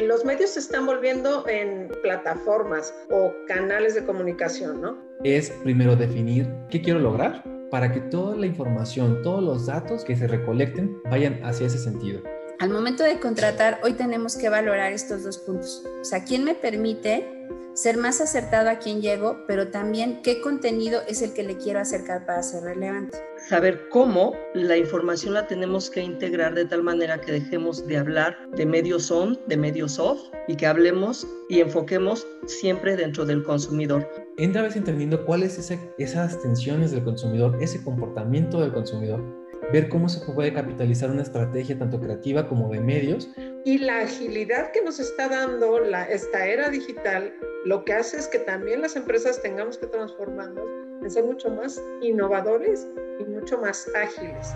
Los medios se están volviendo en plataformas o canales de comunicación, ¿no? Es primero definir qué quiero lograr para que toda la información, todos los datos que se recolecten vayan hacia ese sentido. Al momento de contratar, hoy tenemos que valorar estos dos puntos. O sea, ¿quién me permite ser más acertado a quién llego, pero también qué contenido es el que le quiero acercar para ser relevante? Saber cómo la información la tenemos que integrar de tal manera que dejemos de hablar de medios on, de medios off, y que hablemos y enfoquemos siempre dentro del consumidor. Entra vez entendiendo cuáles son esas tensiones del consumidor, ese comportamiento del consumidor ver cómo se puede capitalizar una estrategia tanto creativa como de medios. Y la agilidad que nos está dando la, esta era digital, lo que hace es que también las empresas tengamos que transformarnos en ser mucho más innovadores y mucho más ágiles.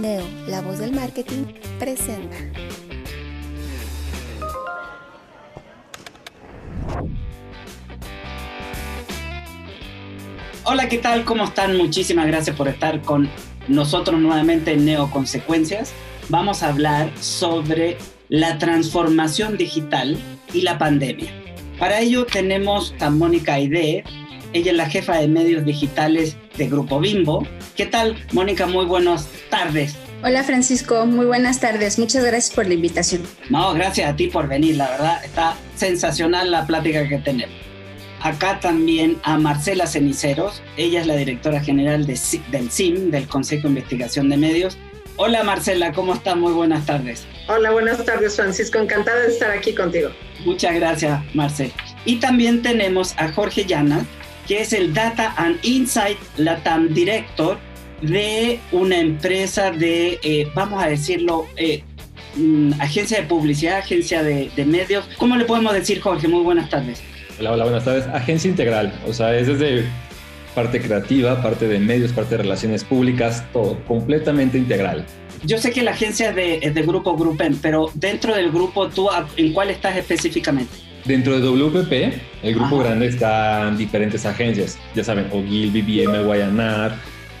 Neo, la voz del marketing, presenta. Hola, ¿qué tal? ¿Cómo están? Muchísimas gracias por estar con nosotros nuevamente en Neoconsecuencias. Vamos a hablar sobre la transformación digital y la pandemia. Para ello tenemos a Mónica Aide, ella es la jefa de medios digitales de Grupo Bimbo. ¿Qué tal, Mónica? Muy buenas tardes. Hola Francisco, muy buenas tardes. Muchas gracias por la invitación. No, gracias a ti por venir, la verdad está sensacional la plática que tenemos acá también a Marcela Ceniceros. Ella es la directora general de, del CIM, del Consejo de Investigación de Medios. Hola Marcela, ¿cómo estás? Muy buenas tardes. Hola, buenas tardes Francisco, encantada de estar aquí contigo. Muchas gracias Marcela. Y también tenemos a Jorge Llana, que es el Data and Insight Latam Director de una empresa de, eh, vamos a decirlo, eh, mm, agencia de publicidad, agencia de, de medios. ¿Cómo le podemos decir Jorge? Muy buenas tardes. Hola, hola, buenas tardes. Agencia integral, o sea, es desde parte creativa, parte de medios, parte de relaciones públicas, todo, completamente integral. Yo sé que la agencia es de, de grupo Grupen, pero dentro del grupo, ¿tú en cuál estás específicamente? Dentro de WPP, el grupo grande están diferentes agencias, ya saben, OGIL, BBM, Guayanar,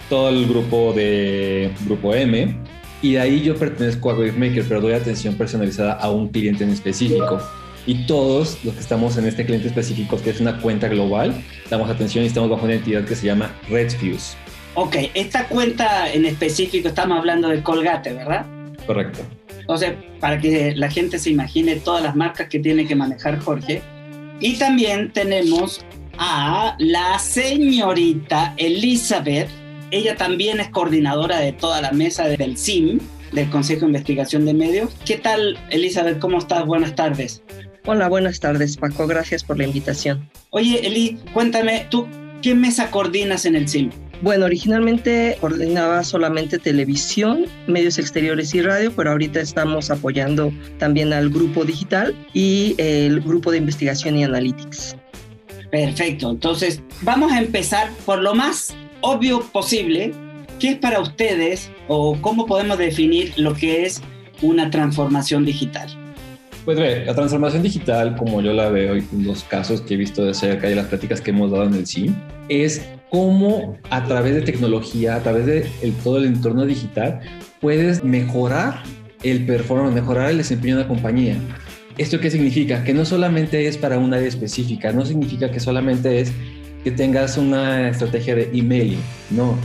todo el grupo de Grupo M, y de ahí yo pertenezco a Wavemaker, pero doy atención personalizada a un cliente en específico y todos los que estamos en este cliente específico, que es una cuenta global, damos atención y estamos bajo una entidad que se llama RedFuse. Ok, esta cuenta en específico, estamos hablando de Colgate, ¿verdad? Correcto. Entonces, para que la gente se imagine todas las marcas que tiene que manejar Jorge. Y también tenemos a la señorita Elizabeth. Ella también es coordinadora de toda la mesa del CIM, del Consejo de Investigación de Medios. ¿Qué tal, Elizabeth? ¿Cómo estás? Buenas tardes. Hola, buenas tardes, Paco. Gracias por la invitación. Oye, Eli, cuéntame, ¿tú qué mesa coordinas en el CIM? Bueno, originalmente coordinaba solamente televisión, medios exteriores y radio, pero ahorita estamos apoyando también al grupo digital y el grupo de investigación y analytics. Perfecto, entonces vamos a empezar por lo más obvio posible. ¿Qué es para ustedes o cómo podemos definir lo que es una transformación digital? Pues ve, la transformación digital, como yo la veo en los casos que he visto de cerca y las prácticas que hemos dado en el CIM, es cómo a través de tecnología, a través de todo el entorno digital, puedes mejorar el performance, mejorar el desempeño de la compañía. ¿Esto qué significa? Que no solamente es para un área específica, no significa que solamente es que tengas una estrategia de emailing, no.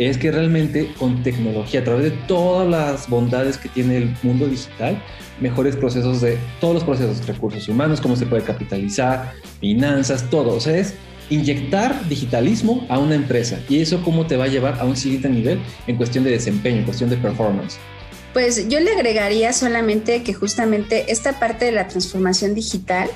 Es que realmente con tecnología, a través de todas las bondades que tiene el mundo digital, mejores procesos de todos los procesos, recursos humanos, cómo se puede capitalizar, finanzas, todo. O sea, es inyectar digitalismo a una empresa y eso cómo te va a llevar a un siguiente nivel en cuestión de desempeño, en cuestión de performance. Pues yo le agregaría solamente que justamente esta parte de la transformación digital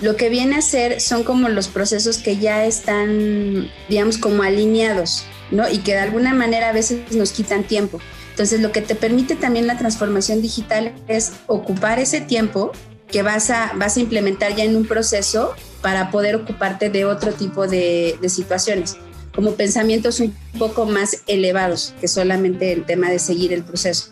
lo que viene a ser son como los procesos que ya están, digamos, como alineados. ¿No? Y que de alguna manera a veces nos quitan tiempo. Entonces, lo que te permite también la transformación digital es ocupar ese tiempo que vas a, vas a implementar ya en un proceso para poder ocuparte de otro tipo de, de situaciones, como pensamientos un poco más elevados que solamente el tema de seguir el proceso.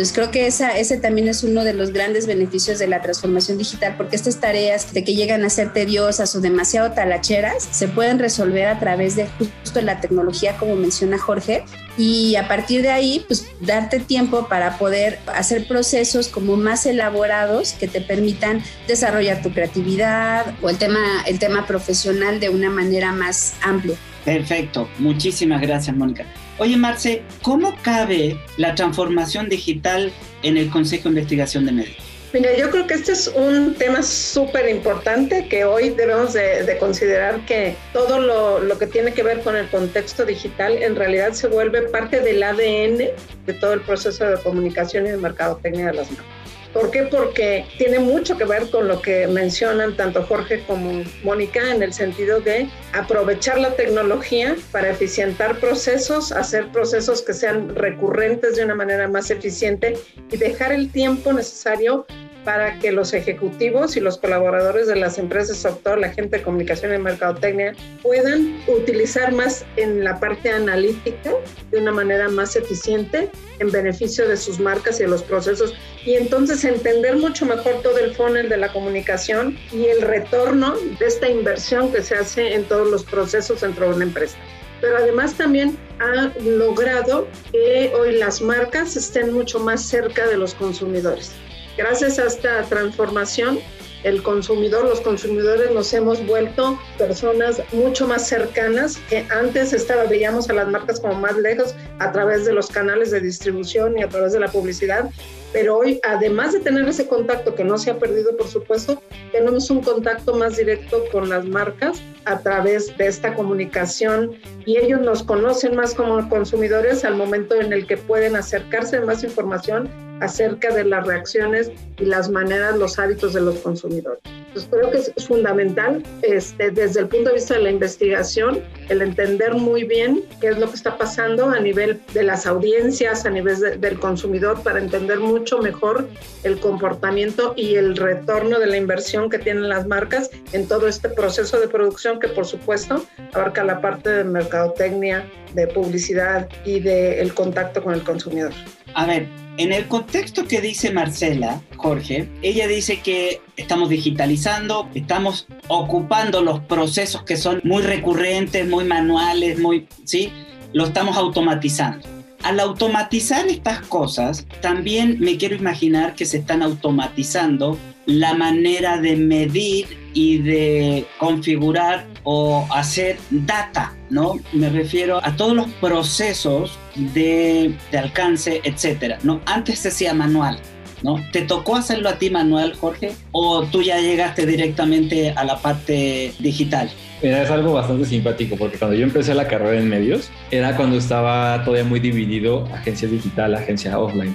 Entonces creo que esa, ese también es uno de los grandes beneficios de la transformación digital, porque estas tareas de que llegan a ser tediosas o demasiado talacheras se pueden resolver a través de justo la tecnología, como menciona Jorge, y a partir de ahí, pues darte tiempo para poder hacer procesos como más elaborados que te permitan desarrollar tu creatividad o el tema, el tema profesional de una manera más amplia. Perfecto, muchísimas gracias Mónica. Oye Marce, ¿cómo cabe la transformación digital en el Consejo de Investigación de Medios? Mira, yo creo que este es un tema súper importante que hoy debemos de, considerar que todo lo, lo, que tiene que ver con el contexto digital en realidad se vuelve parte del ADN de todo el proceso de comunicación y de mercadotecnia de las marcas. ¿Por qué? Porque tiene mucho que ver con lo que mencionan tanto Jorge como Mónica en el sentido de aprovechar la tecnología para eficientar procesos, hacer procesos que sean recurrentes de una manera más eficiente y dejar el tiempo necesario para que los ejecutivos y los colaboradores de las empresas, sobre todo la gente de comunicación y mercadotecnia, puedan utilizar más en la parte analítica de una manera más eficiente en beneficio de sus marcas y de los procesos y entonces entender mucho mejor todo el funnel de la comunicación y el retorno de esta inversión que se hace en todos los procesos dentro de una empresa pero además también ha logrado que hoy las marcas estén mucho más cerca de los consumidores. Gracias a esta transformación, el consumidor, los consumidores nos hemos vuelto personas mucho más cercanas que antes estaba, veíamos a las marcas como más lejos a través de los canales de distribución y a través de la publicidad pero hoy, además de tener ese contacto que no se ha perdido, por supuesto, tenemos un contacto más directo con las marcas a través de esta comunicación y ellos nos conocen más como consumidores al momento en el que pueden acercarse más información acerca de las reacciones y las maneras, los hábitos de los consumidores. Entonces creo que es fundamental este, desde el punto de vista de la investigación el entender muy bien qué es lo que está pasando a nivel de las audiencias, a nivel del consumidor, para entender mucho mejor el comportamiento y el retorno de la inversión que tienen las marcas en todo este proceso de producción que por supuesto abarca la parte de mercadotecnia, de publicidad y del contacto con el consumidor. A ver, en el contexto que dice Marcela, Jorge, ella dice que estamos digitalizando, estamos ocupando los procesos que son muy recurrentes, muy manuales, muy, ¿sí? Lo estamos automatizando. Al automatizar estas cosas, también me quiero imaginar que se están automatizando la manera de medir y de configurar o hacer data, ¿no? Me refiero a todos los procesos de, de alcance, etcétera, ¿no? Antes se hacía manual, ¿no? ¿Te tocó hacerlo a ti manual, Jorge? ¿O tú ya llegaste directamente a la parte digital? Mira, es algo bastante simpático porque cuando yo empecé la carrera en medios era cuando estaba todavía muy dividido agencia digital, agencia offline.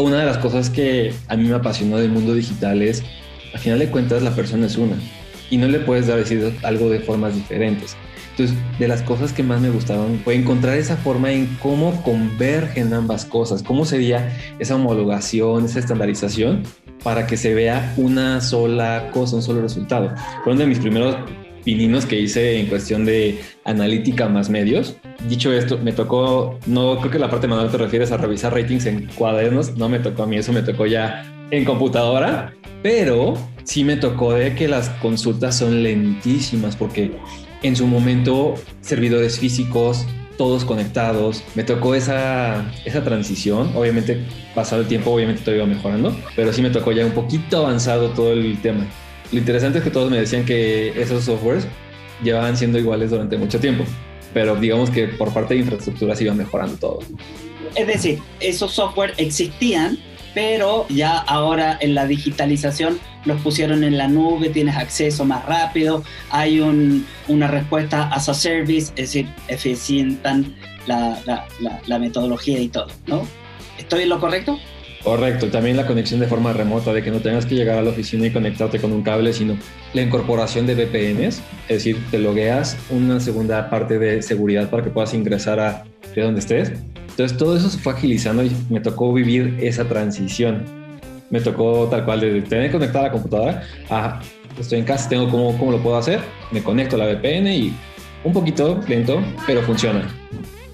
Una de las cosas que a mí me apasionó del mundo digital es, al final de cuentas, la persona es una y no le puedes dar decir algo de formas diferentes. Entonces, de las cosas que más me gustaron fue encontrar esa forma en cómo convergen ambas cosas, cómo sería esa homologación, esa estandarización para que se vea una sola cosa, un solo resultado. Fue uno de mis primeros pininos que hice en cuestión de analítica más medios. Dicho esto, me tocó, no creo que la parte manual te refieres a revisar ratings en cuadernos, no me tocó a mí, eso me tocó ya en computadora, pero sí me tocó de que las consultas son lentísimas porque en su momento servidores físicos, todos conectados, me tocó esa, esa transición, obviamente pasado el tiempo, obviamente todo iba mejorando, pero sí me tocó ya un poquito avanzado todo el tema. Lo interesante es que todos me decían que esos softwares llevaban siendo iguales durante mucho tiempo, pero digamos que por parte de infraestructura se iba mejorando todo. Es decir, esos software existían, pero ya ahora en la digitalización los pusieron en la nube, tienes acceso más rápido, hay un, una respuesta as a service, es decir, eficientan la, la, la, la metodología y todo, ¿no? ¿Estoy en lo correcto? Correcto, también la conexión de forma remota, de que no tengas que llegar a la oficina y conectarte con un cable, sino la incorporación de VPNs, es decir, te logueas una segunda parte de seguridad para que puedas ingresar a de donde estés. Entonces todo eso se fue agilizando y me tocó vivir esa transición. Me tocó tal cual de tener conectada la computadora a estoy en casa, tengo cómo, cómo lo puedo hacer, me conecto a la VPN y un poquito lento, pero funciona.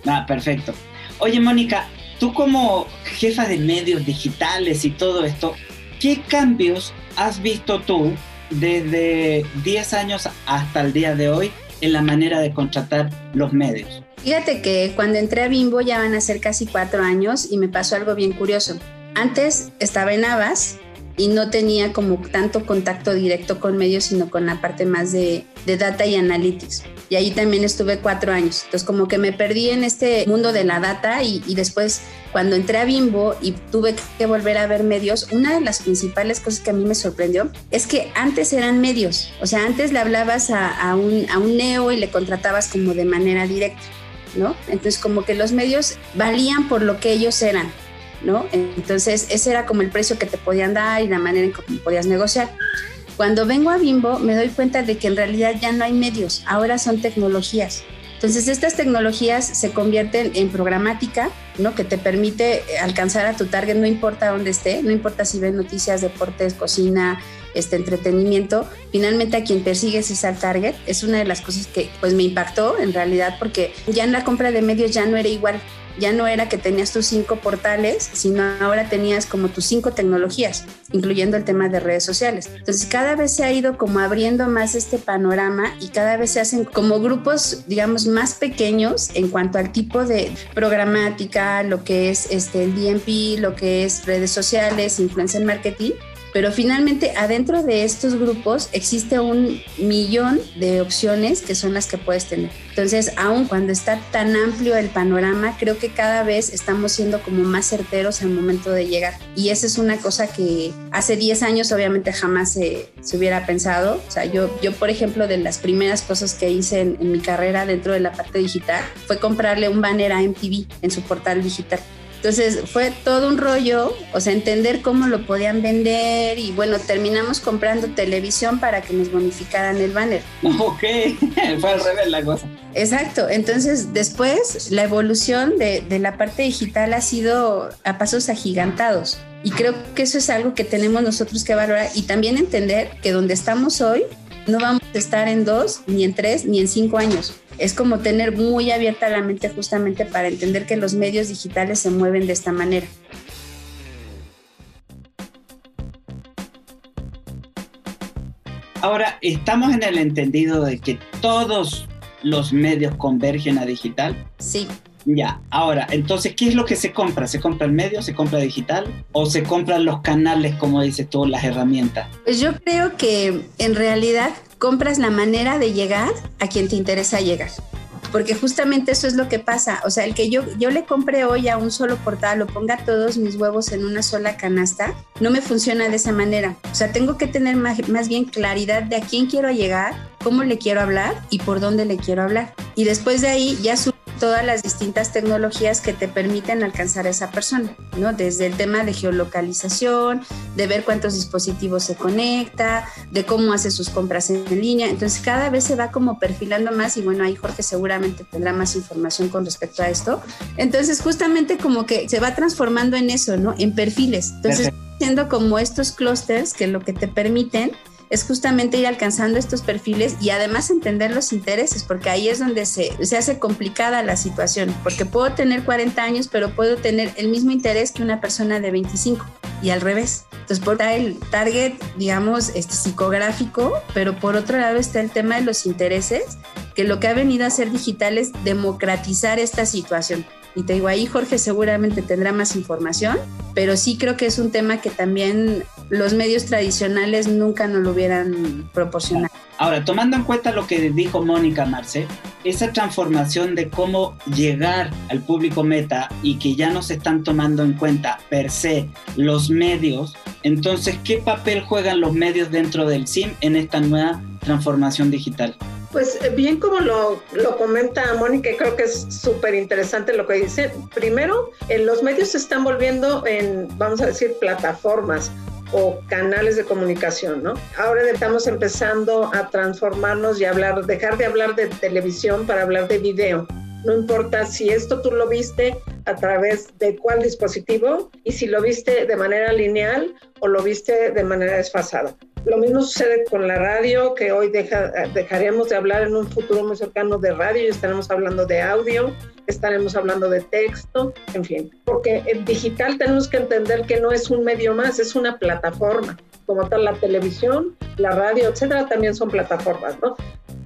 Ah, perfecto. Oye, Mónica, tú como jefa de medios digitales y todo esto, ¿qué cambios has visto tú desde 10 años hasta el día de hoy en la manera de contratar los medios? Fíjate que cuando entré a Bimbo ya van a ser casi cuatro años y me pasó algo bien curioso. Antes estaba en Avas y no tenía como tanto contacto directo con medios, sino con la parte más de, de, data y analytics. Y ahí también estuve cuatro años. Entonces como que me perdí en este mundo de la data y, y, después cuando entré a Bimbo y tuve que volver a ver medios, una de las principales cosas que a mí me sorprendió es que antes eran medios. O sea, antes le hablabas a, a, un, a un neo y le contratabas como de manera directa. ¿No? Entonces como que los medios valían por lo que ellos eran, ¿no? Entonces, ese era como el precio que te podían dar y la manera en que podías negociar. Cuando vengo a Bimbo, me doy cuenta de que en realidad ya no hay medios, ahora son tecnologías. Entonces, estas tecnologías se convierten en programática, ¿no? Que te permite alcanzar a tu target, no importa dónde esté, no importa si ves noticias, deportes, cocina, este entretenimiento, finalmente a quien persigues es al target. Es una de las cosas que pues me impactó en realidad porque ya en la compra de medios ya no era igual ya no era que tenías tus cinco portales, sino ahora tenías como tus cinco tecnologías, incluyendo el tema de redes sociales. Entonces cada vez se ha ido como abriendo más este panorama y cada vez se hacen como grupos, digamos, más pequeños en cuanto al tipo de programática, lo que es este, el DMP, lo que es redes sociales, influencer marketing pero finalmente adentro de estos grupos existe un millón de opciones que son las que puedes tener. Entonces, aun cuando está tan amplio el panorama, creo que cada vez estamos siendo como más certeros al momento de llegar. Y esa es una cosa que hace 10 años obviamente jamás se, se hubiera pensado. O sea, yo, yo, por ejemplo, de las primeras cosas que hice en, en mi carrera dentro de la parte digital fue comprarle un banner a MTV en su portal digital. Entonces fue todo un rollo, o sea, entender cómo lo podían vender y bueno, terminamos comprando televisión para que nos bonificaran el banner. Ok, fue al revés la cosa. Exacto, entonces después la evolución de, de la parte digital ha sido a pasos agigantados y creo que eso es algo que tenemos nosotros que valorar y también entender que donde estamos hoy no vamos a estar en dos, ni en tres, ni en cinco años. Es como tener muy abierta la mente justamente para entender que los medios digitales se mueven de esta manera. Ahora, estamos en el entendido de que todos los medios convergen a digital. Sí. Ya, ahora, entonces, ¿qué es lo que se compra? ¿Se compra el medio, se compra digital o se compran los canales, como dices tú, las herramientas? Pues yo creo que en realidad compras la manera de llegar a quien te interesa llegar. Porque justamente eso es lo que pasa. O sea, el que yo, yo le compre hoy a un solo portal o ponga todos mis huevos en una sola canasta, no me funciona de esa manera. O sea, tengo que tener más, más bien claridad de a quién quiero llegar, cómo le quiero hablar y por dónde le quiero hablar. Y después de ahí ya su todas las distintas tecnologías que te permiten alcanzar a esa persona, ¿no? Desde el tema de geolocalización, de ver cuántos dispositivos se conecta, de cómo hace sus compras en línea. Entonces cada vez se va como perfilando más y bueno, ahí Jorge seguramente tendrá más información con respecto a esto. Entonces justamente como que se va transformando en eso, ¿no? En perfiles. Entonces, siendo como estos clústeres que lo que te permiten es justamente ir alcanzando estos perfiles y además entender los intereses, porque ahí es donde se, se, hace complicada la situación, porque puedo tener 40 años, pero puedo tener el mismo interés que una persona de 25 y al revés. Entonces, por el target, digamos, este psicográfico, pero por otro lado está el tema de los intereses, que lo que ha venido a hacer digital es democratizar esta situación. Y te digo, ahí Jorge seguramente tendrá más información, pero sí creo que es un tema que también los medios tradicionales nunca nos lo hubieran proporcionado. Ahora, tomando en cuenta lo que dijo Mónica Marce, esa transformación de cómo llegar al público meta y que ya no se están tomando en cuenta per se los medios, entonces, ¿qué papel juegan los medios dentro del SIM en esta nueva transformación digital? Pues eh, bien como lo, lo comenta Mónica, creo que es súper interesante lo que dice. Primero, los medios se están volviendo en, vamos a decir, plataformas o canales de comunicación, ¿no? Ahora estamos empezando a transformarnos y hablar, dejar de hablar de televisión para hablar de video. No importa si esto tú lo viste a través de cuál dispositivo y si lo viste de manera lineal o lo viste de manera desfasada. Lo mismo sucede con la radio, que hoy deja, dejaremos de hablar en un futuro muy cercano de radio y estaremos hablando de audio, estaremos hablando de texto, en fin. Porque en digital tenemos que entender que no es un medio más, es una plataforma. Como tal, la televisión, la radio, etcétera, también son plataformas, ¿no?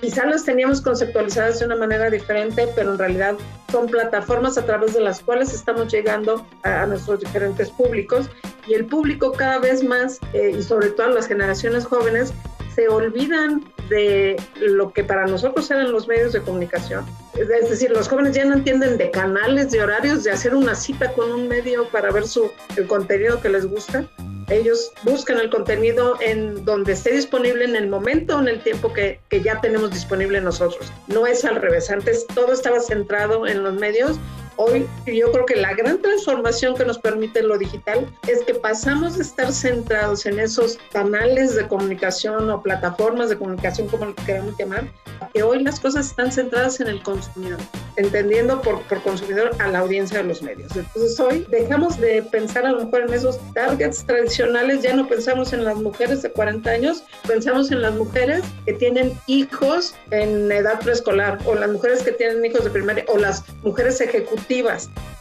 Quizá las teníamos conceptualizadas de una manera diferente, pero en realidad son plataformas a través de las cuales estamos llegando a, nuestros diferentes públicos y el público cada vez más, eh, y sobre todo las generaciones jóvenes, se olvidan de lo que para nosotros eran los medios de comunicación. Es decir, los jóvenes ya no entienden de canales, de horarios, de hacer una cita con un medio para ver su, el contenido que les gusta. Ellos buscan el contenido en donde esté disponible en el momento en el tiempo que, que ya tenemos disponible nosotros. No es al revés. Antes todo estaba centrado en los medios Hoy yo creo que la gran transformación que nos permite lo digital es que pasamos de estar centrados en esos canales de comunicación o plataformas de comunicación, como lo queramos llamar, que hoy las cosas están centradas en el consumidor, entendiendo por, por consumidor a la audiencia de los medios. Entonces hoy dejamos de pensar a lo mejor en esos targets tradicionales, ya no pensamos en las mujeres de 40 años, pensamos en las mujeres que tienen hijos en edad preescolar o las mujeres que tienen hijos de primaria o las mujeres ejecutivas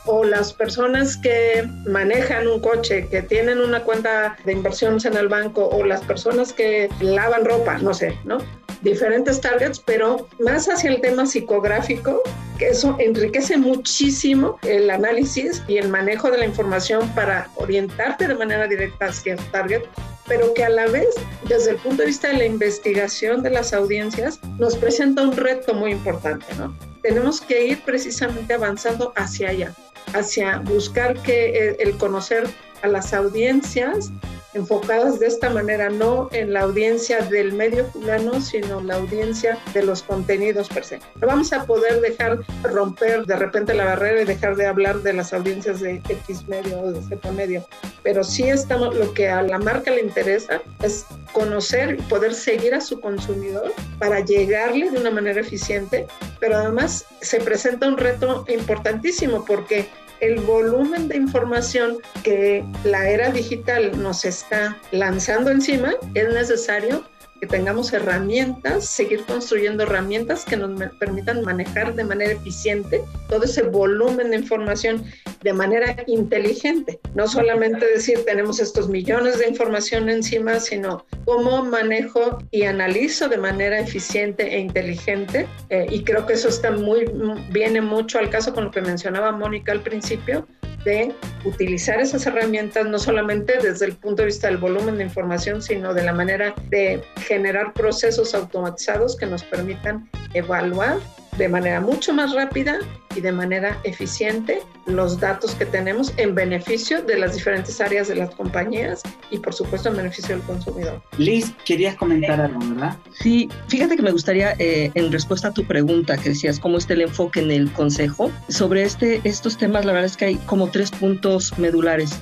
o las personas que manejan un coche, que tienen una cuenta de inversiones en el banco o las personas que lavan ropa, no sé, ¿no? Diferentes targets, pero más hacia el tema psicográfico, que eso enriquece muchísimo el análisis y el manejo de la información para orientarte de manera directa hacia el target pero que a la vez, desde el punto de vista de la investigación de las audiencias, nos presenta un reto muy importante, ¿no? tenemos que ir precisamente avanzando hacia allá, hacia buscar que el conocer a las audiencias enfocadas de esta manera, no en la audiencia del medio plano, sino la audiencia de los contenidos per se. No vamos a poder dejar romper de repente la barrera y dejar de hablar de las audiencias de X medio o de Z medio, pero sí estamos, lo que a la marca le interesa es conocer y poder seguir a su consumidor para llegarle de una manera eficiente, pero además se presenta un reto importantísimo porque el volumen de información que la era digital nos está lanzando encima, es necesario que tengamos herramientas, seguir construyendo herramientas que nos permitan manejar de manera eficiente todo ese volumen de información de manera inteligente. No solamente decir tenemos estos millones de información encima, sino cómo manejo y analizo de manera eficiente e inteligente. Eh, y creo que eso está muy, viene mucho al caso con lo que mencionaba Mónica al principio, de utilizar esas herramientas no solamente desde el punto de vista del volumen de información, sino de la manera de generar procesos automatizados que nos permitan evaluar de manera mucho más rápida y de manera eficiente los datos que tenemos en beneficio de las diferentes áreas de las compañías y por supuesto en beneficio del consumidor. Liz, querías comentar algo, ¿verdad? Sí, fíjate que me gustaría, eh, en respuesta a tu pregunta que decías, ¿cómo está el enfoque en el Consejo? Sobre este, estos temas, la verdad es que hay como tres puntos medulares.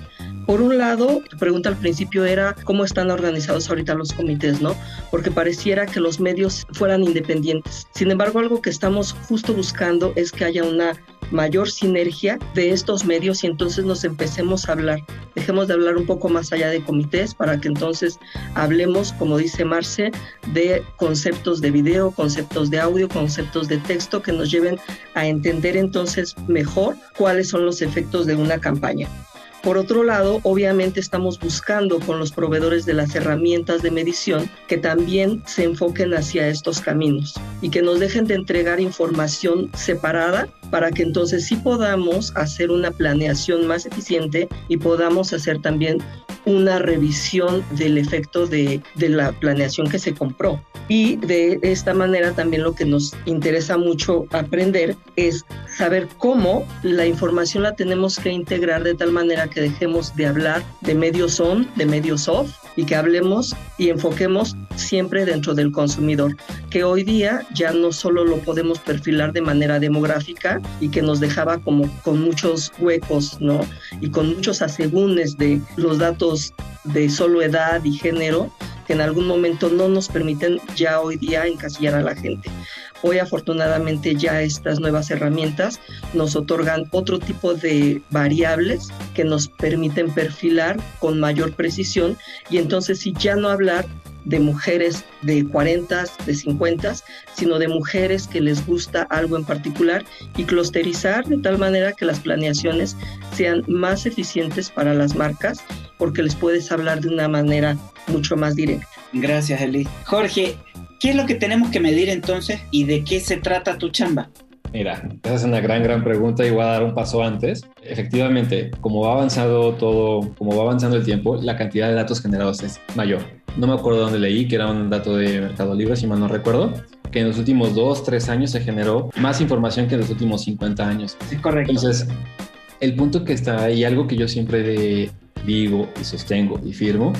Por un lado, tu pregunta al principio era cómo están organizados ahorita los comités, ¿no? Porque pareciera que los medios fueran independientes. Sin embargo, algo que estamos justo buscando es que haya una mayor sinergia de estos medios y entonces nos empecemos a hablar. Dejemos de hablar un poco más allá de comités para que entonces hablemos, como dice Marce, de conceptos de video, conceptos de audio, conceptos de texto que nos lleven a entender entonces mejor cuáles son los efectos de una campaña. Por otro lado, obviamente estamos buscando con los proveedores de las herramientas de medición que también se enfoquen hacia estos caminos y que nos dejen de entregar información separada para que entonces sí podamos hacer una planeación más eficiente y podamos hacer también una revisión del efecto de, de, la planeación que se compró. Y de esta manera también lo que nos interesa mucho aprender es saber cómo la información la tenemos que integrar de tal manera que dejemos de hablar de medios on, de medios off y que hablemos y enfoquemos siempre dentro del consumidor, que hoy día ya no solo lo podemos perfilar de manera demográfica y que nos dejaba como con muchos huecos, ¿no? Y con muchos asegúnes de los datos de solo edad y género que en algún momento no nos permiten ya hoy día encasillar a la gente. Hoy afortunadamente ya estas nuevas herramientas nos otorgan otro tipo de variables que nos permiten perfilar con mayor precisión y entonces si ya no hablar de mujeres de 40, de 50, sino de mujeres que les gusta algo en particular y clusterizar de tal manera que las planeaciones sean más eficientes para las marcas porque les puedes hablar de una manera mucho más directa. Gracias, Eli. Jorge, ¿qué es lo que tenemos que medir entonces y de qué se trata tu chamba? Mira, esa es una gran, gran pregunta y voy a dar un paso antes. Efectivamente, como va avanzando todo, como va avanzando el tiempo, la cantidad de datos generados es mayor. No me acuerdo dónde leí, que era un dato de Mercado Libre, si mal no recuerdo, que en los últimos dos, tres años se generó más información que en los últimos 50 años. Sí, correcto. Entonces, el punto que está ahí, algo que yo siempre digo y sostengo y firmo,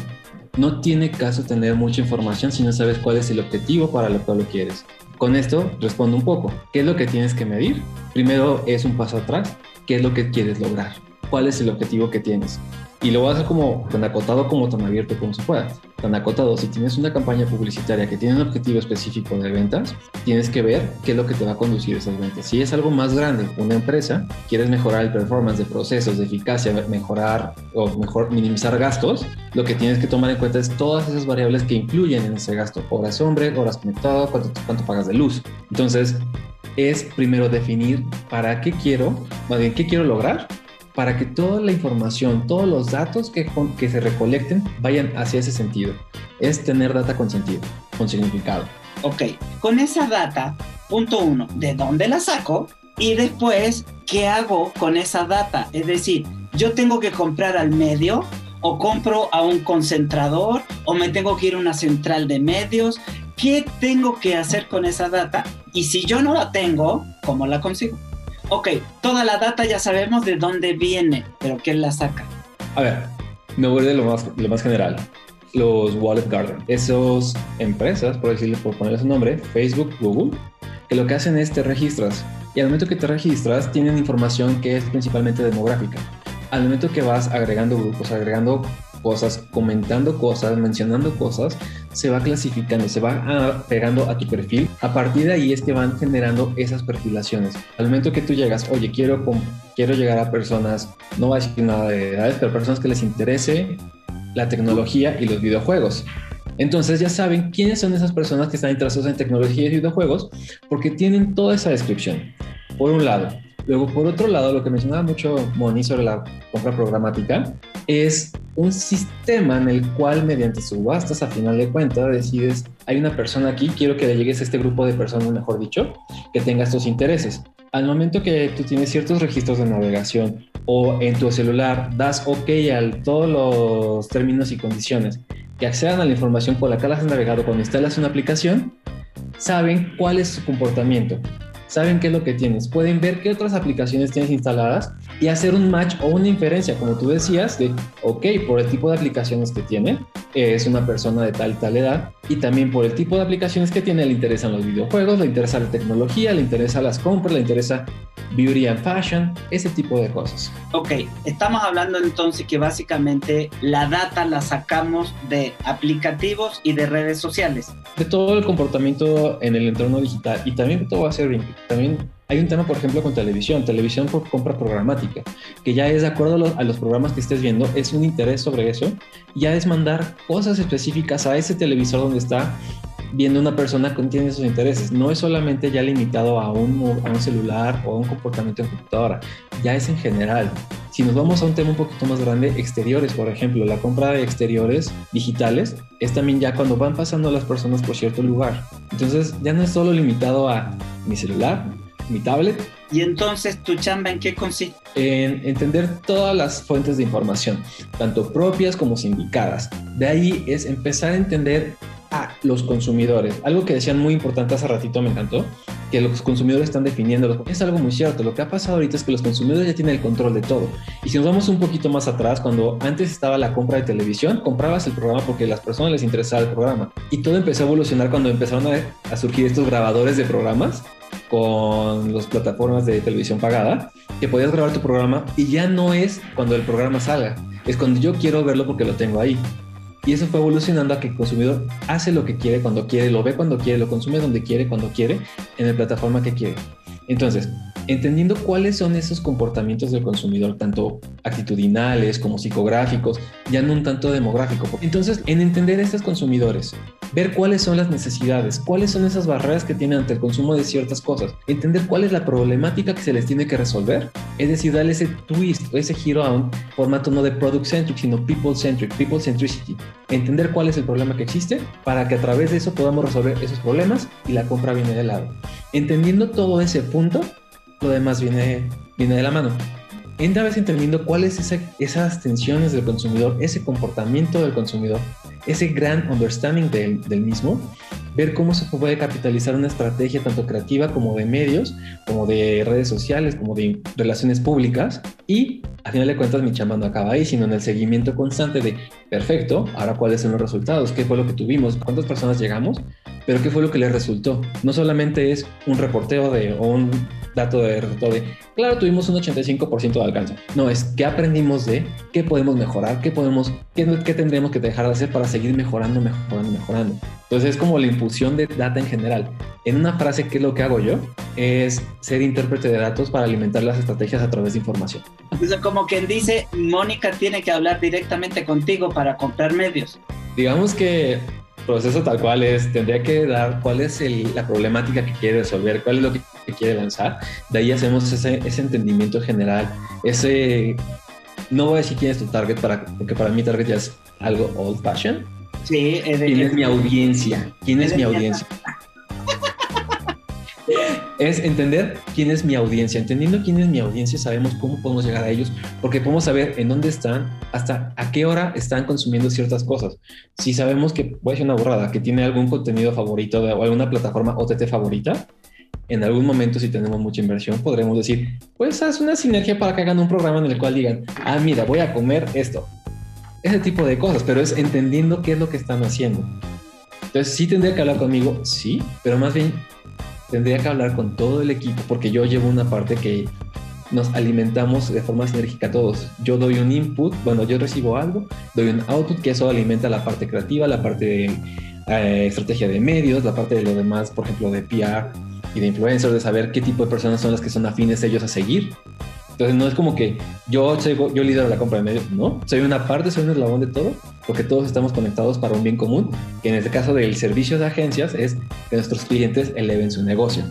no tiene caso tener mucha información si no sabes cuál es el objetivo para lo cual lo quieres. Con esto respondo un poco. ¿Qué es lo que tienes que medir? Primero es un paso atrás. ¿Qué es lo que quieres lograr? ¿Cuál es el objetivo que tienes? Y lo voy a hacer como tan acotado como tan abierto como se pueda. Tan acotado, si tienes una campaña publicitaria que tiene un objetivo específico de ventas, tienes que ver qué es lo que te va a conducir esas ventas. Si es algo más grande, una empresa, quieres mejorar el performance de procesos, de eficacia, mejorar o mejor minimizar gastos, lo que tienes que tomar en cuenta es todas esas variables que influyen en ese gasto. Horas hombre, horas conectado, cuánto, cuánto pagas de luz. Entonces, es primero definir para qué quiero, qué quiero lograr para que toda la información, todos los datos que, se recolecten vayan hacia ese sentido. Es tener data con sentido, con significado. Ok, con esa data, punto uno, ¿de dónde la saco? Y después, ¿qué hago con esa data? Es decir, yo tengo que comprar al medio o compro a un concentrador o me tengo que ir a una central de medios. ¿Qué tengo que hacer con esa data? Y si yo no la tengo, ¿cómo la consigo? Ok, toda la data ya sabemos de dónde viene, pero ¿quién la saca? A ver, me voy de lo más, lo más general. Los Wallet Garden, esas empresas, por decirle, por ponerle su nombre, Facebook, Google, que lo que hacen es te registras y al momento que te registras tienen información que es principalmente demográfica. Al momento que vas agregando grupos, agregando cosas, comentando cosas, mencionando cosas, se va clasificando, se va ah, pegando a tu perfil. A partir de ahí es que van generando esas perfilaciones. Al momento que tú llegas, oye, quiero, quiero llegar a personas, no voy a decir nada de edades, pero personas que les interese la tecnología y los videojuegos. Entonces ya saben quiénes son esas personas que están interesadas en tecnología y videojuegos porque tienen toda esa descripción. Por un lado, Luego, por otro lado, lo que mencionaba mucho Moni sobre la compra programática es un sistema en el cual mediante subastas a final de cuentas decides, hay una persona aquí, quiero que le llegues a este grupo de personas, mejor dicho, que tenga estos intereses. Al momento que tú tienes ciertos registros de navegación o en tu celular das OK a todos los términos y condiciones que accedan a la información por la que has navegado cuando instalas una aplicación, saben cuál es su comportamiento saben qué es lo que tienes, pueden ver qué otras aplicaciones tienes instaladas y hacer un match o una inferencia, como tú decías, de, ok, por el tipo de aplicaciones que tiene, es una persona de tal tal edad, y también por el tipo de aplicaciones que tiene, le interesan los videojuegos, le interesa la tecnología, le interesa las compras, le interesa beauty and fashion, ese tipo de cosas. Ok, estamos hablando entonces que básicamente la data la sacamos de aplicativos y de redes sociales. De todo el comportamiento en el entorno digital y también todo va a ser, también hay un tema, por ejemplo, con televisión, televisión por compra programática, que ya es de acuerdo a los, a los, programas que estés viendo, es un interés sobre eso, ya es mandar cosas específicas a ese televisor donde está viendo una persona que tiene esos intereses. No es solamente ya limitado a un, a un celular o a un comportamiento en computadora, ya es en general. Si nos vamos a un tema un poquito más grande, exteriores, por ejemplo, la compra de exteriores digitales es también ya cuando van pasando las personas por cierto lugar. Entonces ya no es solo limitado a mi celular, mi tablet. ¿Y entonces tu chamba en qué consiste? En entender todas las fuentes de información, tanto propias como sindicadas. De ahí es empezar a entender a los consumidores. Algo que decían muy importante hace ratito me encantó, que los consumidores están definiendo. Es algo muy cierto. Lo que ha pasado ahorita es que los consumidores ya tienen el control de todo. Y si nos vamos un poquito más atrás, cuando antes estaba la compra de televisión, comprabas el programa porque a las personas les interesaba el programa. Y todo empezó a evolucionar cuando empezaron a, a surgir estos grabadores de programas con las plataformas de televisión pagada, que podías grabar tu programa y ya no es cuando el programa salga, es cuando yo quiero verlo porque lo tengo ahí. Y eso fue evolucionando a que el consumidor hace lo que quiere cuando quiere, lo ve cuando quiere, lo consume donde quiere, cuando quiere, en la plataforma que quiere. Entonces, entendiendo cuáles son esos comportamientos del consumidor, tanto actitudinales como psicográficos, ya no un tanto demográfico. Entonces, en entender a estos consumidores, ver cuáles son las necesidades, cuáles son esas barreras que tienen ante el consumo de ciertas cosas, entender cuál es la problemática que se les tiene que resolver, es decir, darle ese twist, ese giro a un formato no de product centric, sino people centric, people centricity, entender cuál es el problema que existe para que a través de eso podamos resolver esos problemas y la compra viene de lado. Entendiendo todo ese punto, lo demás viene, viene de la mano. Entra vez entendiendo cuáles son esas tensiones del consumidor, ese comportamiento del consumidor, ese gran understanding del, del mismo, ver cómo se puede capitalizar una estrategia tanto creativa como de medios, como de redes sociales, como de relaciones públicas y a final de cuentas mi chamba no acaba ahí, sino en el seguimiento constante de, perfecto, ahora cuáles son los resultados, qué fue lo que tuvimos, cuántas personas llegamos, pero qué fue lo que les resultó. No solamente es un reporteo de, o un dato de resultado de, claro, tuvimos un 85% de alcance. No, es qué aprendimos de, qué podemos mejorar, qué podemos, qué, qué tendremos que dejar de hacer para seguir mejorando, mejorando, mejorando. Entonces es como la impulsión de data en general. En una frase, ¿qué es lo que hago yo? Es ser intérprete de datos para alimentar las estrategias a través de información. como quien dice, Mónica tiene que hablar directamente contigo para comprar medios. Digamos que proceso tal cual es, tendría que dar cuál es la problemática que quiere resolver, cuál es lo que, quiere lanzar. De ahí hacemos ese, ese entendimiento general, ese... No voy a decir quién es tu target, para, porque para mí target ya es algo old fashion. Sí, es ¿Quién es mi audiencia? ¿Quién es mi audiencia? Es entender quién es mi audiencia. Entendiendo quién es mi audiencia, sabemos cómo podemos llegar a ellos, porque podemos saber en dónde están, hasta a qué hora están consumiendo ciertas cosas. Si sabemos que, voy a una borrada, que tiene algún contenido favorito o alguna plataforma OTT favorita, en algún momento, si tenemos mucha inversión, podremos decir, pues haz una sinergia para que hagan un programa en el cual digan, ah, mira, voy a comer esto. Ese tipo de cosas, pero es entendiendo qué es lo que están haciendo. Entonces, sí tendría que hablar conmigo, sí, pero más bien tendría que hablar con todo el equipo porque yo llevo una parte que nos alimentamos de forma sinérgica todos. Yo doy un input, bueno, yo recibo algo, doy un output que eso alimenta la parte creativa, la parte de eh, estrategia de medios, la parte de lo demás, por ejemplo, de PR y de influencers, de saber qué tipo de personas son las que son afines ellos a seguir. Entonces no es como que yo, yo lidero la compra de medios, no, soy una parte, soy un eslabón de todo, porque todos estamos conectados para un bien común, que en este caso del servicio de agencias es que nuestros clientes eleven su negocio.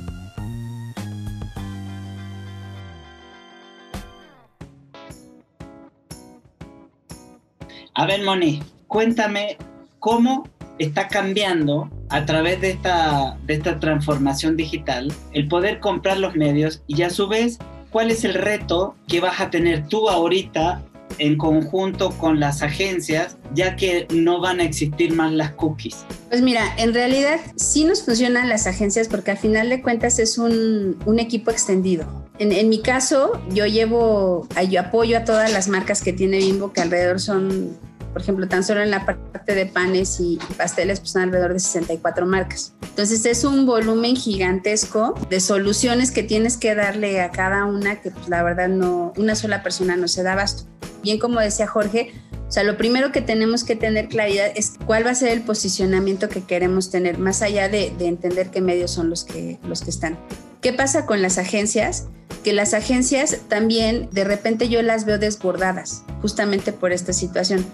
A ver, Moni, cuéntame cómo está cambiando a través de esta, de esta transformación digital el poder comprar los medios y a su vez ¿cuál es el reto que vas a tener tú ahorita en conjunto con las agencias, ya que no van a existir más las cookies? Pues mira, en realidad sí nos funcionan las agencias porque al final de cuentas es un, equipo extendido. En, en, mi caso, yo llevo, yo apoyo a todas las marcas que tiene Bimbo, que alrededor son por ejemplo, tan solo en la parte de panes y pasteles, pues son alrededor de 64 marcas. Entonces es un volumen gigantesco de soluciones que tienes que darle a cada una que pues la verdad no, una sola persona no se da abasto. Bien como decía Jorge, o sea, lo primero que tenemos que tener claridad es cuál va a ser el posicionamiento que queremos tener, más allá de, de entender qué medios son los que, los que están. ¿Qué pasa con las agencias? Que las agencias también de repente yo las veo desbordadas, justamente por esta situación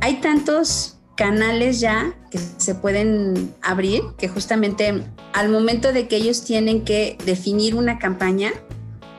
hay tantos canales ya que se pueden abrir que justamente al momento de que ellos tienen que definir una campaña,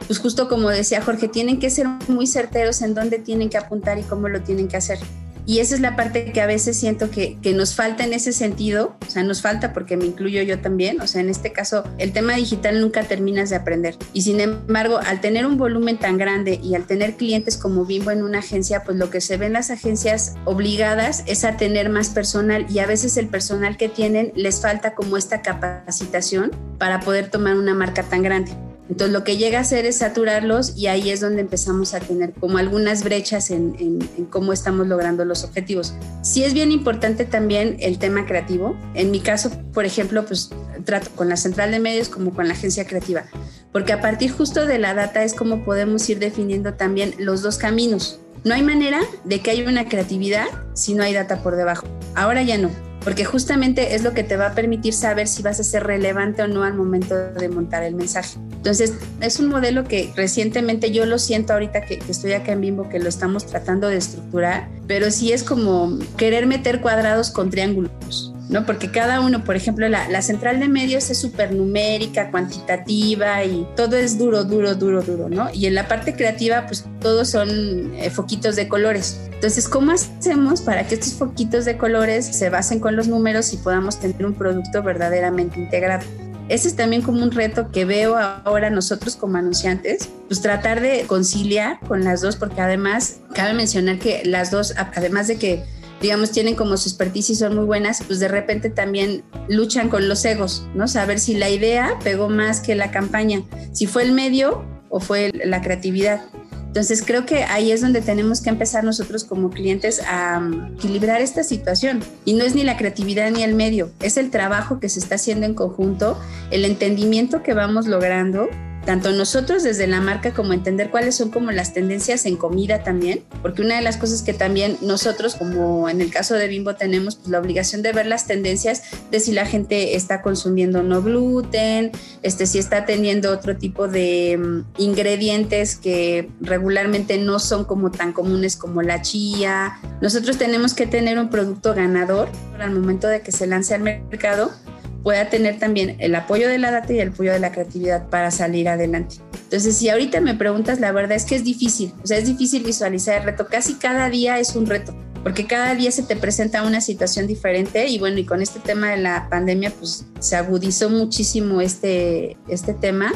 pues justo como decía Jorge, tienen que ser muy certeros en dónde tienen que apuntar y cómo lo tienen que hacer. Y esa es la parte que a veces siento que, nos falta en ese sentido, o sea, nos falta porque me incluyo yo también, o sea, en este caso, el tema digital nunca terminas de aprender. Y sin embargo, al tener un volumen tan grande y al tener clientes como Bimbo en una agencia, pues lo que se ve en las agencias obligadas es a tener más personal y a veces el personal que tienen les falta como esta capacitación para poder tomar una marca tan grande. Entonces lo que llega a hacer es saturarlos y ahí es donde empezamos a tener como algunas brechas en, cómo estamos logrando los objetivos. Sí es bien importante también el tema creativo. En mi caso, por ejemplo, pues trato con la central de medios como con la agencia creativa, porque a partir justo de la data es como podemos ir definiendo también los dos caminos. No hay manera de que haya una creatividad si no hay data por debajo. Ahora ya no porque justamente es lo que te va a permitir saber si vas a ser relevante o no al momento de montar el mensaje. Entonces, es un modelo que recientemente yo lo siento ahorita que, estoy acá en Bimbo, que lo estamos tratando de estructurar, pero sí es como querer meter cuadrados con triángulos. ¿no? Porque cada uno, por ejemplo, la, central de medios es súper numérica, cuantitativa y todo es duro, duro, duro, duro, ¿no? Y en la parte creativa, pues todos son eh, foquitos de colores. Entonces, ¿cómo hacemos para que estos foquitos de colores se basen con los números y podamos tener un producto verdaderamente integrado? Ese es también como un reto que veo ahora nosotros como anunciantes, pues tratar de conciliar con las dos, porque además cabe mencionar que las dos, además de que digamos, tienen como su expertise y son muy buenas, pues de repente también luchan con los egos, ¿no? Saber si la idea pegó más que la campaña, si fue el medio o fue la creatividad. Entonces creo que ahí es donde tenemos que empezar nosotros como clientes a um, equilibrar esta situación. Y no es ni la creatividad ni el medio, es el trabajo que se está haciendo en conjunto, el entendimiento que vamos logrando tanto nosotros desde la marca como entender cuáles son como las tendencias en comida también, porque una de las cosas que también nosotros, como en el caso de Bimbo, tenemos pues, la obligación de ver las tendencias de si la gente está consumiendo no gluten, este, si está teniendo otro tipo de mm, ingredientes que regularmente no son como tan comunes como la chía. Nosotros tenemos que tener un producto ganador al momento de que se lance al mercado pueda tener también el apoyo de la data y el apoyo de la creatividad para salir adelante. Entonces, si ahorita me preguntas, la verdad es que es difícil, o sea, es difícil visualizar el reto, casi cada día es un reto, porque cada día se te presenta una situación diferente y bueno, y con este tema de la pandemia, pues se agudizó muchísimo este, este tema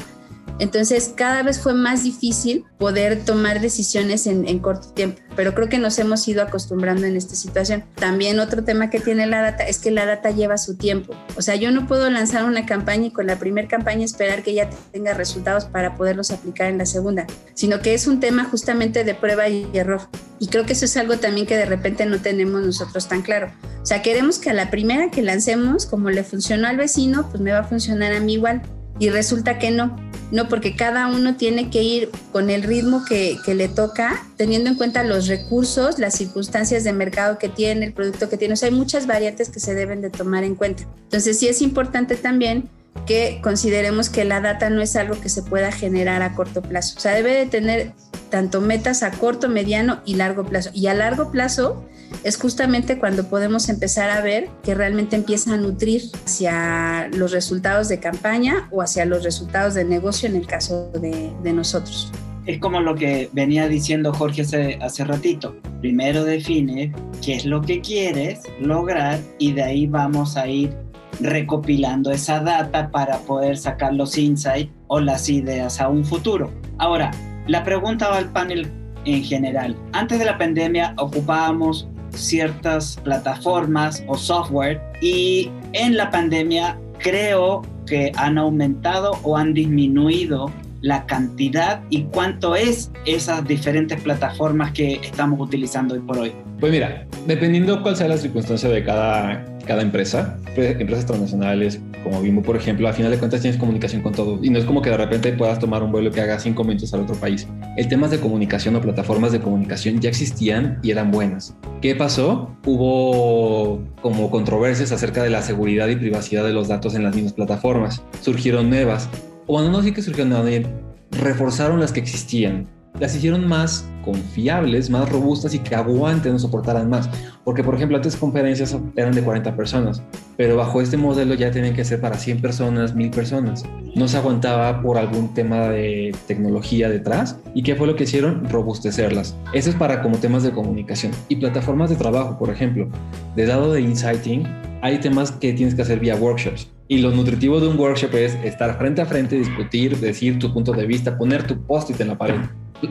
entonces cada vez fue más difícil poder tomar decisiones en, corto tiempo, pero creo que nos hemos ido acostumbrando en esta situación. También otro tema que tiene la data es que la data lleva su tiempo. O sea, yo no puedo lanzar una campaña y con la primera campaña esperar que ya tenga resultados para poderlos aplicar en la segunda, sino que es un tema justamente de prueba y error. Y creo que eso es algo también que de repente no tenemos nosotros tan claro. O sea, queremos que a la primera que lancemos, como le funcionó al vecino, pues me va a funcionar a mí igual. Y resulta que no no, porque cada uno tiene que ir con el ritmo que, le toca, teniendo en cuenta los recursos, las circunstancias de mercado que tiene, el producto que tiene. O sea, hay muchas variantes que se deben de tomar en cuenta. Entonces, sí es importante también que consideremos que la data no es algo que se pueda generar a corto plazo. O sea, debe de tener tanto metas a corto, mediano y largo plazo. Y a largo plazo es justamente cuando podemos empezar a ver que realmente empieza a nutrir hacia los resultados de campaña o hacia los resultados de negocio en el caso de, nosotros. Es como lo que venía diciendo Jorge hace, hace ratito. Primero define qué es lo que quieres lograr y de ahí vamos a ir recopilando esa data para poder sacar los insights o las ideas a un futuro. Ahora, la pregunta va al panel en general. Antes de la pandemia ocupábamos ciertas plataformas o software y en la pandemia creo que han aumentado o han disminuido la cantidad y cuánto es esas diferentes plataformas que estamos utilizando hoy por hoy. Pues mira, dependiendo cuál sea la circunstancia de cada, cada empresa, pues, empresas transnacionales como Bimbo, por ejemplo, a final de cuentas tienes comunicación con todo y no es como que de repente puedas tomar un vuelo que haga cinco minutos al otro país. El temas de comunicación o plataformas de comunicación ya existían y eran buenas. ¿Qué pasó? Hubo como controversias acerca de la seguridad y privacidad de los datos en las mismas plataformas. Surgieron nuevas. O bueno, no sí que surgieron nuevas, reforzaron las que existían las hicieron más confiables, más robustas y que aguanten o soportaran más. Porque, por ejemplo, antes conferencias eran de 40 personas, pero bajo este modelo ya tienen que ser para 100 personas, 1000 personas. No se aguantaba por algún tema de tecnología detrás. ¿Y qué fue lo que hicieron? Robustecerlas. Eso es para como temas de comunicación. Y plataformas de trabajo, por ejemplo. De lado de Insighting, hay temas que tienes que hacer vía workshops. Y lo nutritivo de un workshop es estar frente a frente, discutir, decir tu punto de vista, poner tu post-it en la pared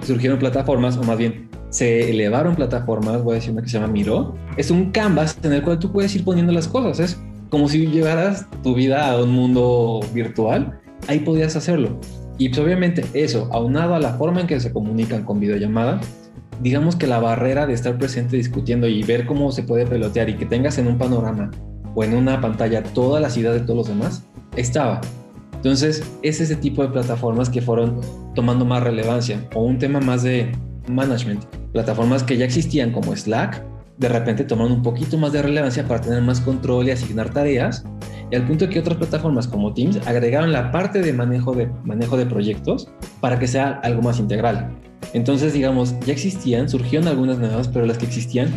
surgieron plataformas, o más bien se elevaron plataformas, voy a decir una que se llama Miro. Es un canvas en el cual tú puedes ir poniendo las cosas. Es como si llevaras tu vida a un mundo virtual. Ahí podías hacerlo. Y pues obviamente eso, aunado a la forma en que se comunican con videollamada, digamos que la barrera de estar presente discutiendo y ver cómo se puede pelotear y que tengas en un panorama o en una pantalla todas las ideas de todos los demás, estaba. Entonces, es ese tipo de plataformas que fueron tomando más relevancia o un tema más de management. Plataformas que ya existían como Slack, de repente tomaron un poquito más de relevancia para tener más control y asignar tareas. Y al punto que otras plataformas como Teams agregaron la parte de manejo de, manejo de proyectos para que sea algo más integral. Entonces, digamos, ya existían, surgieron algunas nuevas, pero las que existían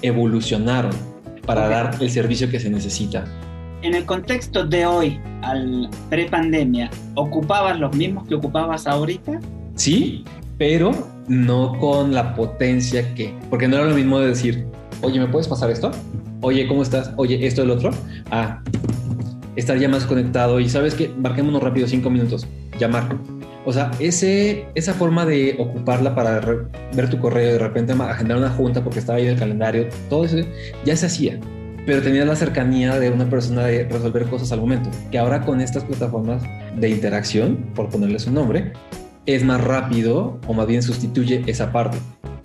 evolucionaron para dar el servicio que se necesita en el contexto de hoy, al pre-pandemia, ¿ocupabas los mismos que ocupabas ahorita? Sí, pero no con la potencia que, porque no era lo mismo de decir, oye, ¿me puedes pasar esto? Oye, ¿cómo estás? Oye, ¿esto el otro? Ah, estar ya más conectado y sabes que marquémonos rápido cinco minutos, llamar. O sea, ese, esa forma de ocuparla para ver tu correo, de repente agendar una junta porque estaba ahí en el calendario, todo eso ya se hacía pero tenía la cercanía de una persona de resolver cosas al momento, que ahora con estas plataformas de interacción, por ponerles un nombre, es más rápido o más bien sustituye esa parte.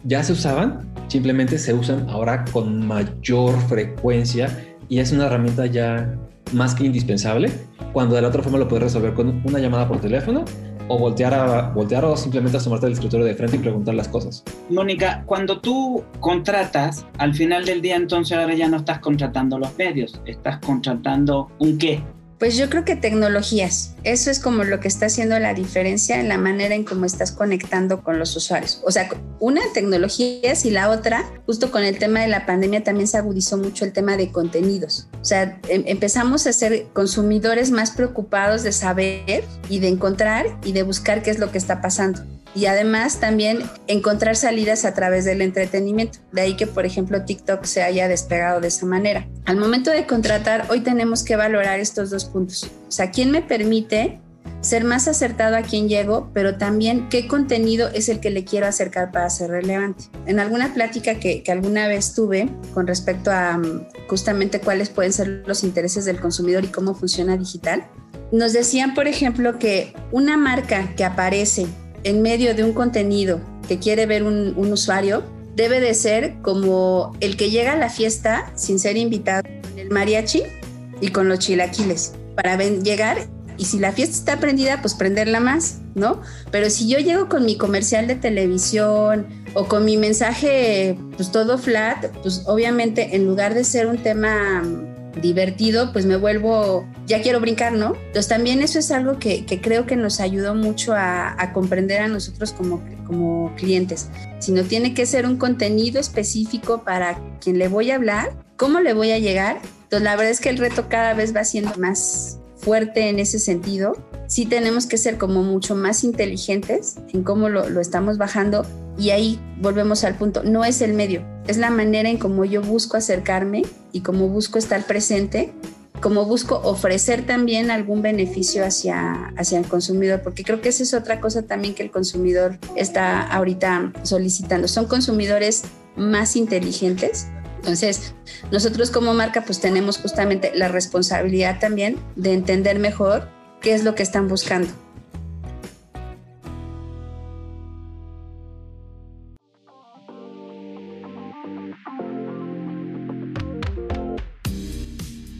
Ya se usaban, simplemente se usan ahora con mayor frecuencia y es una herramienta ya más que indispensable, cuando de la otra forma lo puedes resolver con una llamada por teléfono o voltear, a, voltear o simplemente asomarte al escritorio de frente y preguntar las cosas. Mónica, cuando tú contratas, al final del día entonces ahora ya no estás contratando los medios, estás contratando un qué. Pues yo creo que tecnologías, eso es como lo que está haciendo la diferencia en la manera en cómo estás conectando con los usuarios. O sea, una tecnologías y la otra, justo con el tema de la pandemia también se agudizó mucho el tema de contenidos. O sea, em, empezamos a ser consumidores más preocupados de saber y de encontrar y de buscar qué es lo que está pasando y además también encontrar salidas a través del entretenimiento. De ahí que, por ejemplo, TikTok se haya despegado de esa manera. Al momento de contratar, hoy tenemos que valorar estos dos puntos. O sea, ¿quién me permite ser más acertado a quién llego, pero también qué contenido es el que le quiero acercar para ser relevante. En alguna plática que, que alguna vez tuve con respecto a mm, justamente cuáles pueden ser los intereses del consumidor y cómo funciona digital, nos decían, por ejemplo, que una marca que aparece en medio de un contenido que quiere ver un, usuario, debe de ser como el que llega a la fiesta sin ser invitado con el mariachi y con los chilaquiles para llegar y si la fiesta está prendida, pues prenderla más, ¿no? Pero si yo llego con mi comercial de televisión o con mi mensaje, pues todo flat, pues obviamente en lugar de ser un tema divertido, pues me vuelvo, ya quiero brincar, ¿no? Entonces también eso es algo que, creo que nos ayudó mucho a, comprender a nosotros como, como clientes. Si no tiene que ser un contenido específico para quien le voy a hablar, cómo le voy a llegar. Entonces la verdad es que el reto cada vez va siendo más fuerte en ese sentido. Sí tenemos que ser como mucho más inteligentes en cómo lo, lo estamos bajando y ahí volvemos al punto, no es el medio, es la manera en cómo yo busco acercarme y cómo busco estar presente, cómo busco ofrecer también algún beneficio hacia, hacia el consumidor, porque creo que esa es otra cosa también que el consumidor está ahorita solicitando. Son consumidores más inteligentes. Entonces, nosotros como marca pues tenemos justamente la responsabilidad también de entender mejor qué es lo que están buscando.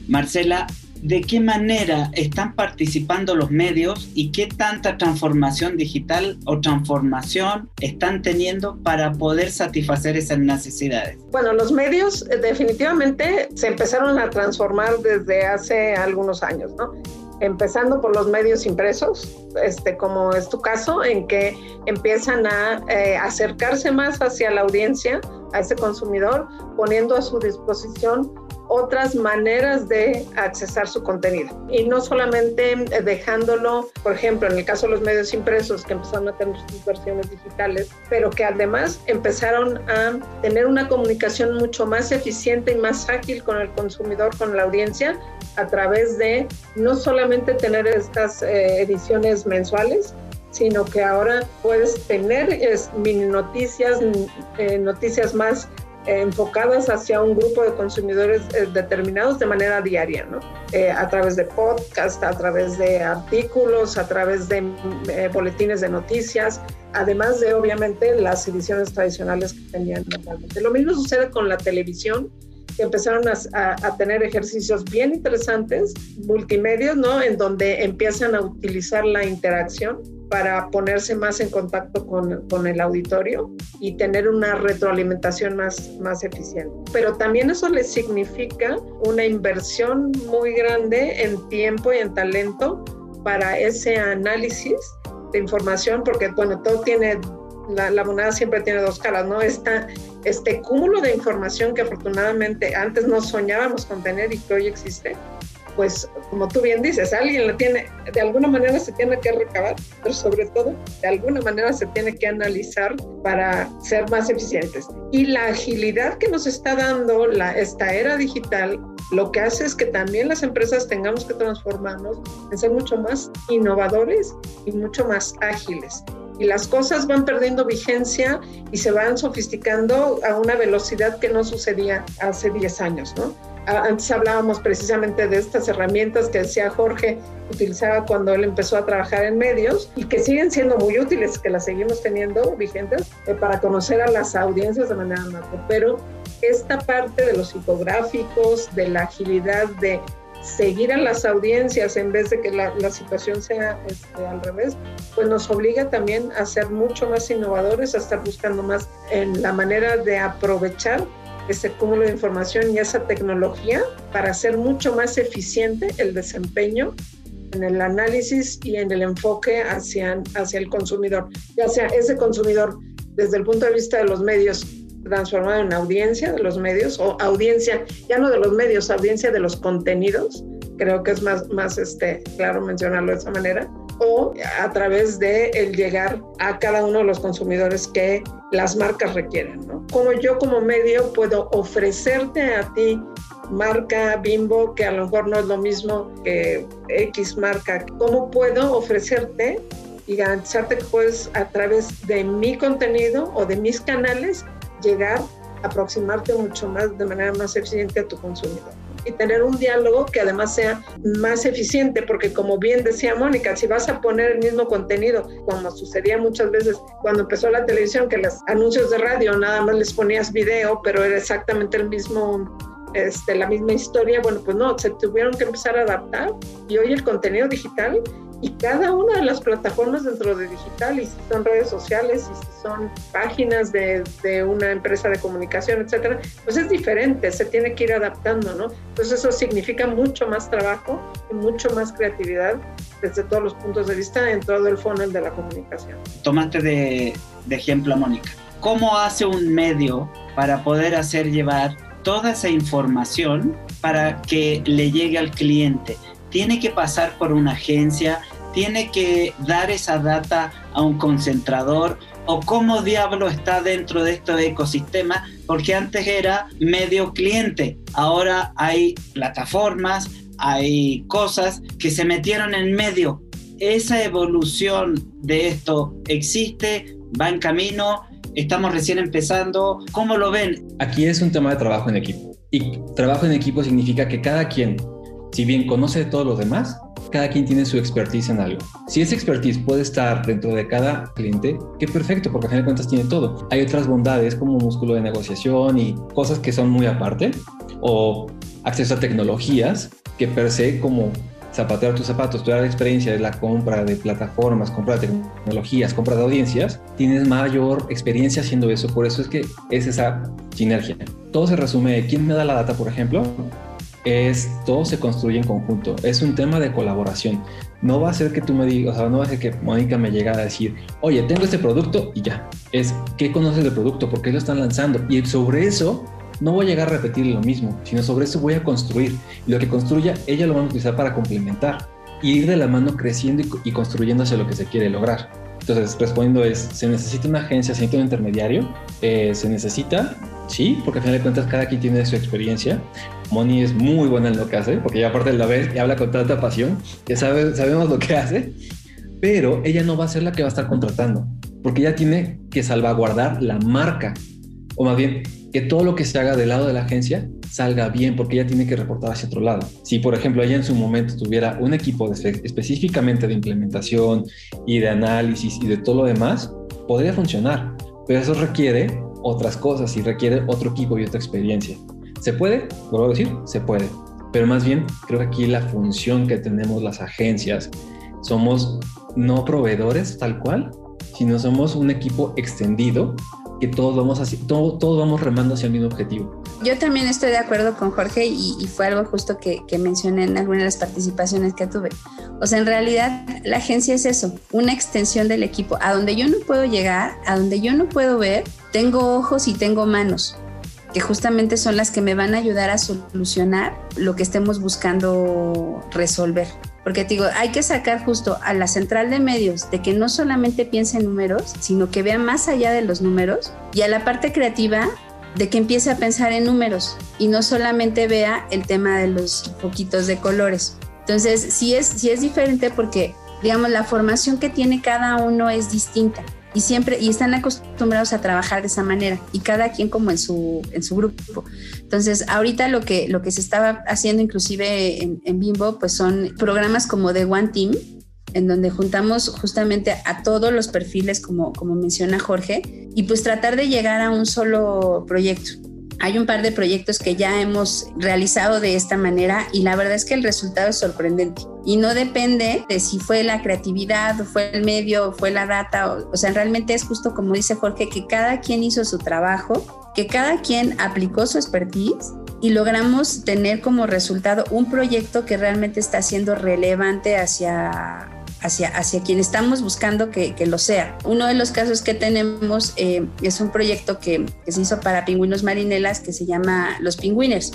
Marcela, ¿de qué manera están participando los medios y qué tanta transformación digital o transformación están teniendo para poder satisfacer esas necesidades? Bueno, los medios eh, definitivamente se empezaron a transformar desde hace algunos años, ¿no? empezando por los medios impresos, este, como es tu caso, en que empiezan a eh, acercarse más hacia la audiencia, a ese consumidor, poniendo a su disposición otras maneras de accesar su contenido. Y no solamente dejándolo, por ejemplo, en el caso de los medios impresos, que empezaron a tener sus versiones digitales, pero que además empezaron a tener una comunicación mucho más eficiente y más ágil con el consumidor, con la audiencia, a través de no solamente tener estas eh, ediciones mensuales, sino que ahora puedes tener mini noticias, eh, noticias más enfocadas hacia un grupo de consumidores eh, determinados de manera diaria, ¿no? Eh, a través de podcast, a través de artículos, a través de eh, boletines de noticias, además de obviamente las ediciones tradicionales que tenían normalmente. Lo mismo sucede con la televisión, que empezaron a, a, tener ejercicios bien interesantes, multimedios, ¿no? En donde empiezan a utilizar la interacción para ponerse más en contacto con, el auditorio y tener una retroalimentación más, más eficiente. Pero también eso le significa una inversión muy grande en tiempo y en talento para ese análisis de información, porque bueno, todo tiene, la, la moneda siempre tiene dos caras, ¿no? Esta, este cúmulo de información que afortunadamente antes no soñábamos con tener y que hoy existe, pues como tú bien dices, alguien lo tiene, de alguna manera se tiene que recabar, pero sobre todo de alguna manera se tiene que analizar para ser más eficientes. Y la agilidad que nos está dando esta era digital, lo que hace es que también las empresas tengamos que transformarnos en ser mucho más innovadores y mucho más ágiles y las cosas van perdiendo vigencia y se van sofisticando a una velocidad que no sucedía hace 10 años, ¿no? Antes hablábamos precisamente de estas herramientas que decía Jorge utilizaba cuando él empezó a trabajar en medios y que siguen siendo muy útiles, que las seguimos teniendo vigentes eh, para conocer a las audiencias de manera macro. Pero esta parte de los psicográficos, de la agilidad de seguir a las audiencias en vez de que la, la situación sea este, al revés, pues nos obliga también a ser mucho más innovadores, a estar buscando más en la manera de aprovechar ese cúmulo de información y esa tecnología para hacer mucho más eficiente el desempeño en el análisis y en el enfoque hacia, hacia el consumidor, ya sea ese consumidor desde el punto de vista de los medios transformado en audiencia de los medios o audiencia, ya no de los medios, audiencia de los contenidos, creo que es más, más este, claro mencionarlo de esa manera, o a través de el llegar a cada uno de los consumidores que las marcas requieren, ¿no? Como yo como medio puedo ofrecerte a ti marca Bimbo, que a lo mejor no es lo mismo que X marca, ¿cómo puedo ofrecerte y garantizarte que puedes a través de mi contenido o de mis canales llegar a aproximarte mucho más de manera más eficiente a tu consumidor? Y tener un diálogo que además sea más eficiente, porque como bien decía Mónica, si vas a poner el mismo contenido, como sucedía muchas veces cuando empezó la televisión, que los anuncios de radio nada más les ponías video, pero era exactamente el mismo este, la misma historia, bueno, pues no, se tuvieron que empezar a adaptar. Y hoy el contenido digital y cada una de las plataformas dentro de digital, y si son redes sociales, y si son páginas de, de, una empresa de comunicación, etcétera, pues es diferente, se tiene que ir adaptando, ¿no? Entonces eso significa mucho más trabajo y mucho más creatividad desde todos los puntos de vista en todo el funnel de la comunicación. Tomaste de, de ejemplo a Mónica. ¿Cómo hace un medio para poder hacer llevar toda esa información para que le llegue al cliente? Tiene que pasar por una agencia, tiene que dar esa data a un concentrador o cómo diablo está dentro de este ecosistema, porque antes era medio cliente, ahora hay plataformas, hay cosas que se metieron en medio. Esa evolución de esto existe, va en camino, estamos recién empezando, ¿cómo lo ven? Aquí es un tema de trabajo en equipo. Y trabajo en equipo significa que cada quien, si bien conoce de todos los demás, cada quien tiene su expertise en algo. Si ese expertise puede estar dentro de cada cliente, qué perfecto, porque al final de cuentas tiene todo. Hay otras bondades como músculo de negociación y cosas que son muy aparte, o acceso a tecnologías que per se como zapatear tus zapatos, toda la experiencia de la compra de plataformas, compra de tecnologías, compra de audiencias, tienes mayor experiencia haciendo eso, por eso es que es esa sinergia. Todo se resume, ¿quién me da la data, por ejemplo? Es todo se construye en conjunto, es un tema de colaboración. No va a ser que tú me digas, o sea, no va a ser que Mónica me llegue a decir, oye, tengo este producto y ya. Es qué conoces del producto, por qué lo están lanzando. Y sobre eso no voy a llegar a repetir lo mismo, sino sobre eso voy a construir. Y lo que construya, ella lo va a utilizar para complementar y ir de la mano creciendo y, y construyendo hacia lo que se quiere lograr. Entonces, respondiendo es, ¿se necesita una agencia, se necesita un intermediario? Eh, ¿Se necesita? Sí, porque al final de cuentas cada quien tiene su experiencia. Moni es muy buena en lo que hace, porque ya aparte la vez y habla con tanta pasión, que sabe, sabemos lo que hace, pero ella no va a ser la que va a estar contratando, porque ella tiene que salvaguardar la marca, o más bien, que todo lo que se haga del lado de la agencia salga bien, porque ella tiene que reportar hacia otro lado. Si, por ejemplo, ella en su momento tuviera un equipo específicamente de implementación y de análisis y de todo lo demás, podría funcionar, pero eso requiere otras cosas y requiere otro equipo y otra experiencia. ¿Se puede? Vuelvo a decir, se puede. Pero más bien, creo que aquí la función que tenemos las agencias, somos no proveedores tal cual, sino somos un equipo extendido todos vamos, todo, todos vamos remando hacia el mismo objetivo. Yo también estoy de acuerdo con Jorge y, fue algo justo que, que, mencioné en algunas de las participaciones que tuve. O sea, en realidad la agencia es eso, una extensión del equipo. A donde yo no puedo llegar, a donde yo no puedo ver, tengo ojos y tengo manos que justamente son las que me van a ayudar a solucionar lo que estemos buscando resolver. Porque te digo, hay que sacar justo a la central de medios de que no solamente piense en números, sino que vea más allá de los números y a la parte creativa de que empiece a pensar en números y no solamente vea el tema de los poquitos de colores. Entonces, sí es, sí es diferente porque, digamos, la formación que tiene cada uno es distinta y siempre y están acostumbrados a trabajar de esa manera y cada quien como en su en su grupo. Entonces ahorita lo que lo que se estaba haciendo inclusive en, Bimbo pues son programas como de One Team en donde juntamos justamente a todos los perfiles como como menciona Jorge y pues tratar de llegar a un solo proyecto hay un par de proyectos que ya hemos realizado de esta manera y la verdad es que el resultado es sorprendente. Y no depende de si fue la creatividad, fue el medio, fue la data, o, o sea, realmente es justo como dice Jorge, que cada quien hizo su trabajo, que cada quien aplicó su expertise y logramos tener como resultado un proyecto que realmente está siendo relevante hacia hacia, hacia quien estamos buscando que, que, lo sea. Uno de los casos que tenemos eh, es un proyecto que, que, se hizo para pingüinos marinelas que se llama Los Pingüiners,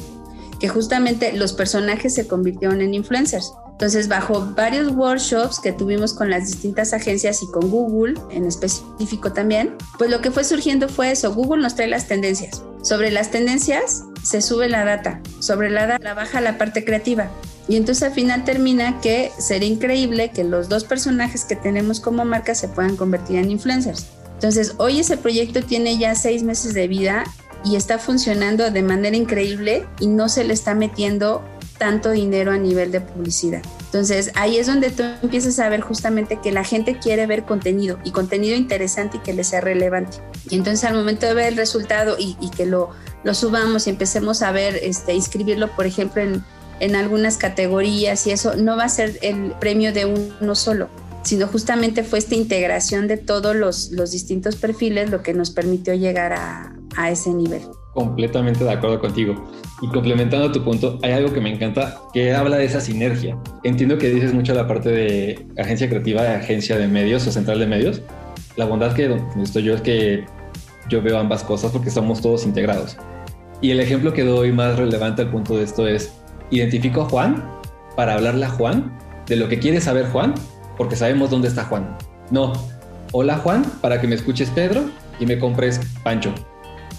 que justamente los personajes se convirtieron en influencers. Entonces, bajo varios workshops que tuvimos con las distintas agencias y con Google en específico también, pues lo que fue surgiendo fue eso, Google nos trae las tendencias. Sobre las tendencias se sube la data, sobre la data baja la parte creativa. Y entonces al final termina que sería increíble que los dos personajes que tenemos como marca se puedan convertir en influencers. Entonces hoy ese proyecto tiene ya seis meses de vida y está funcionando de manera increíble y no se le está metiendo tanto dinero a nivel de publicidad. Entonces ahí es donde tú empiezas a ver justamente que la gente quiere ver contenido y contenido interesante y que le sea relevante. Y entonces al momento de ver el resultado y, y que lo, lo subamos y empecemos a ver, este, inscribirlo por ejemplo en en algunas categorías y eso no va a ser el premio de uno solo, sino justamente fue esta integración de todos los, los distintos perfiles lo que nos permitió llegar a, a ese nivel. Completamente de acuerdo contigo. Y complementando tu punto, hay algo que me encanta que habla de esa sinergia. Entiendo que dices mucho la parte de agencia creativa, agencia de medios o central de medios. La bondad que estoy yo es que yo veo ambas cosas porque somos todos integrados. Y el ejemplo que doy más relevante al punto de esto es identifico a Juan para hablarle a Juan de lo que quiere saber Juan, porque sabemos dónde está Juan. No, hola Juan, para que me escuches Pedro y me compres Pancho,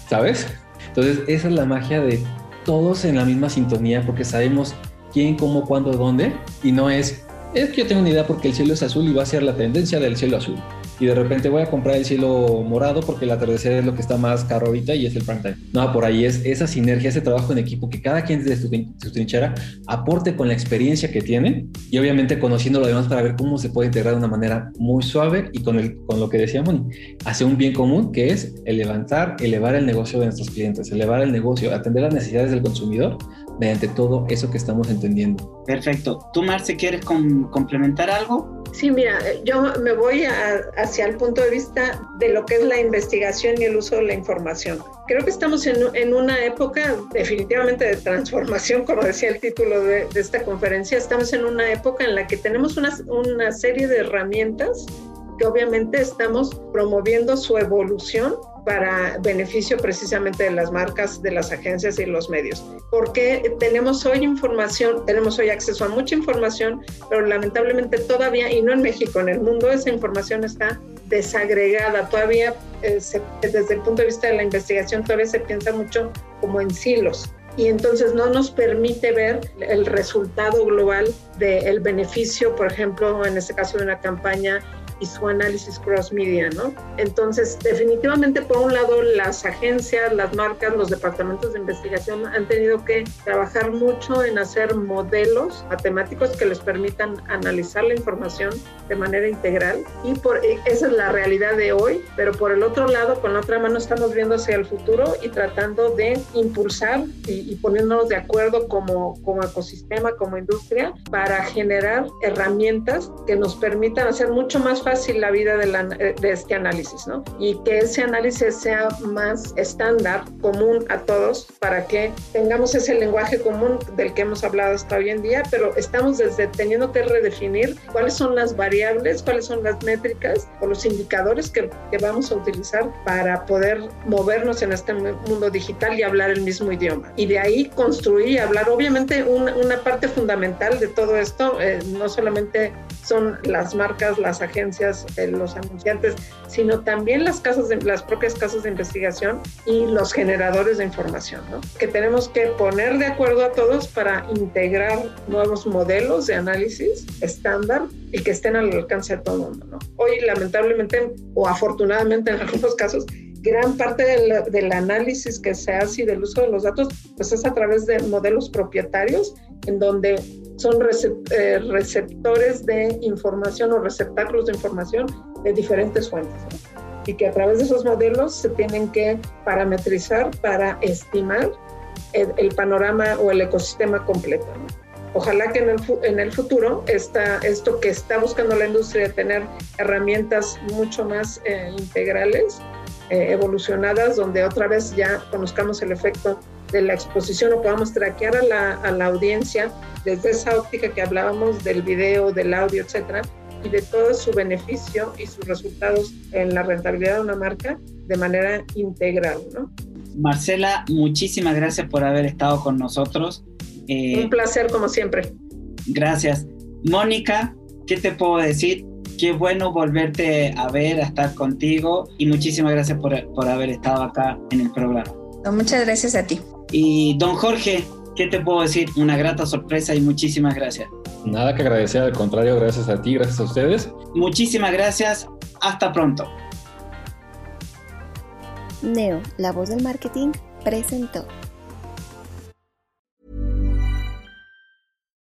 ¿sabes? Entonces esa es la magia de todos en la misma sintonía porque sabemos quién, cómo, cuándo, dónde y no es, es que yo tengo una idea porque el cielo es azul y va a ser la tendencia del cielo azul y de repente voy a comprar el cielo morado porque el atardecer es lo que está más caro ahorita y es el prime time. No, por ahí es esa sinergia, ese trabajo en equipo que cada quien desde su, su trinchera aporte con la experiencia que tiene y obviamente conociendo lo demás para ver cómo se puede integrar de una manera muy suave y con, el, con lo que decía Moni, hacia un bien común que es el levantar, elevar el negocio de nuestros clientes, elevar el negocio, atender las necesidades del consumidor mediante todo eso que estamos entendiendo. Perfecto. ¿Tú, Marce, quieres com complementar algo? Sí, mira, yo me voy hacia el punto de vista de lo que es la investigación y el uso de la información. Creo que estamos en, una época definitivamente de transformación, como decía el título de, esta conferencia, estamos en una época en la que tenemos una, una serie de herramientas que obviamente estamos promoviendo su evolución para beneficio precisamente de las marcas, de las agencias y los medios. Porque tenemos hoy información, tenemos hoy acceso a mucha información, pero lamentablemente todavía, y no en México, en el mundo, esa información está desagregada. Todavía, eh, desde el punto de vista de la investigación, todavía se piensa mucho como en silos y entonces no nos permite ver el resultado global del beneficio, por ejemplo, en este caso de una campaña y su análisis cross media, ¿no? Entonces, definitivamente, por un lado, las agencias, las marcas, los departamentos de investigación han tenido que trabajar mucho en hacer modelos matemáticos que les permitan analizar la información de manera integral y por esa es la realidad de hoy, pero por el otro lado, con la otra mano estamos viendo hacia el futuro y tratando de impulsar y, y poniéndonos de acuerdo como, como ecosistema, como industria, para generar herramientas que nos permitan hacer mucho más fácil fácil la vida de, de, este análisis, ¿no? Y que ese análisis sea más estándar, común a todos, para que tengamos ese lenguaje común del que hemos hablado hasta hoy en día, pero estamos desde teniendo que redefinir cuáles son las variables, cuáles son las métricas o los indicadores que, que vamos a utilizar para poder movernos en este mundo digital y hablar el mismo idioma. Y de ahí construir y hablar, obviamente, una, una parte fundamental de todo esto, eh, no solamente son las marcas, las agencias, eh, los anunciantes, sino también las casas de, las propias casas de investigación y los generadores de información, ¿no? Que tenemos que poner de acuerdo a todos para integrar nuevos modelos de análisis estándar y que estén al alcance de todo el mundo, ¿no? Hoy lamentablemente o afortunadamente en algunos casos gran parte del, del, análisis que se hace y del uso de los datos, pues es a través de modelos propietarios, en donde son eh, receptores de información o receptáculos de información de diferentes fuentes. Y que a través de esos modelos se tienen que parametrizar para estimar el, panorama o el ecosistema completo. Ojalá que en el, en el futuro esta, esto que está buscando la industria, de tener herramientas mucho más eh, integrales, eh, evolucionadas, donde otra vez ya conozcamos el efecto de la exposición o podamos traquear a la, a la audiencia desde esa óptica que hablábamos del video, del audio, etcétera, y de todo su beneficio y sus resultados en la rentabilidad de una marca de manera integral, ¿no? Marcela, muchísimas gracias por haber estado con nosotros. Eh, Un placer como siempre. Gracias. Mónica, ¿qué te puedo decir? Qué bueno volverte a ver, a estar contigo y muchísimas gracias por, por haber estado acá en el programa. muchas gracias a ti. Y don Jorge, ¿qué te puedo decir? Una grata sorpresa y muchísimas gracias. Nada que agradecer, al contrario, gracias a ti, gracias a ustedes. Muchísimas gracias, hasta pronto. Neo, la voz del marketing, presentó.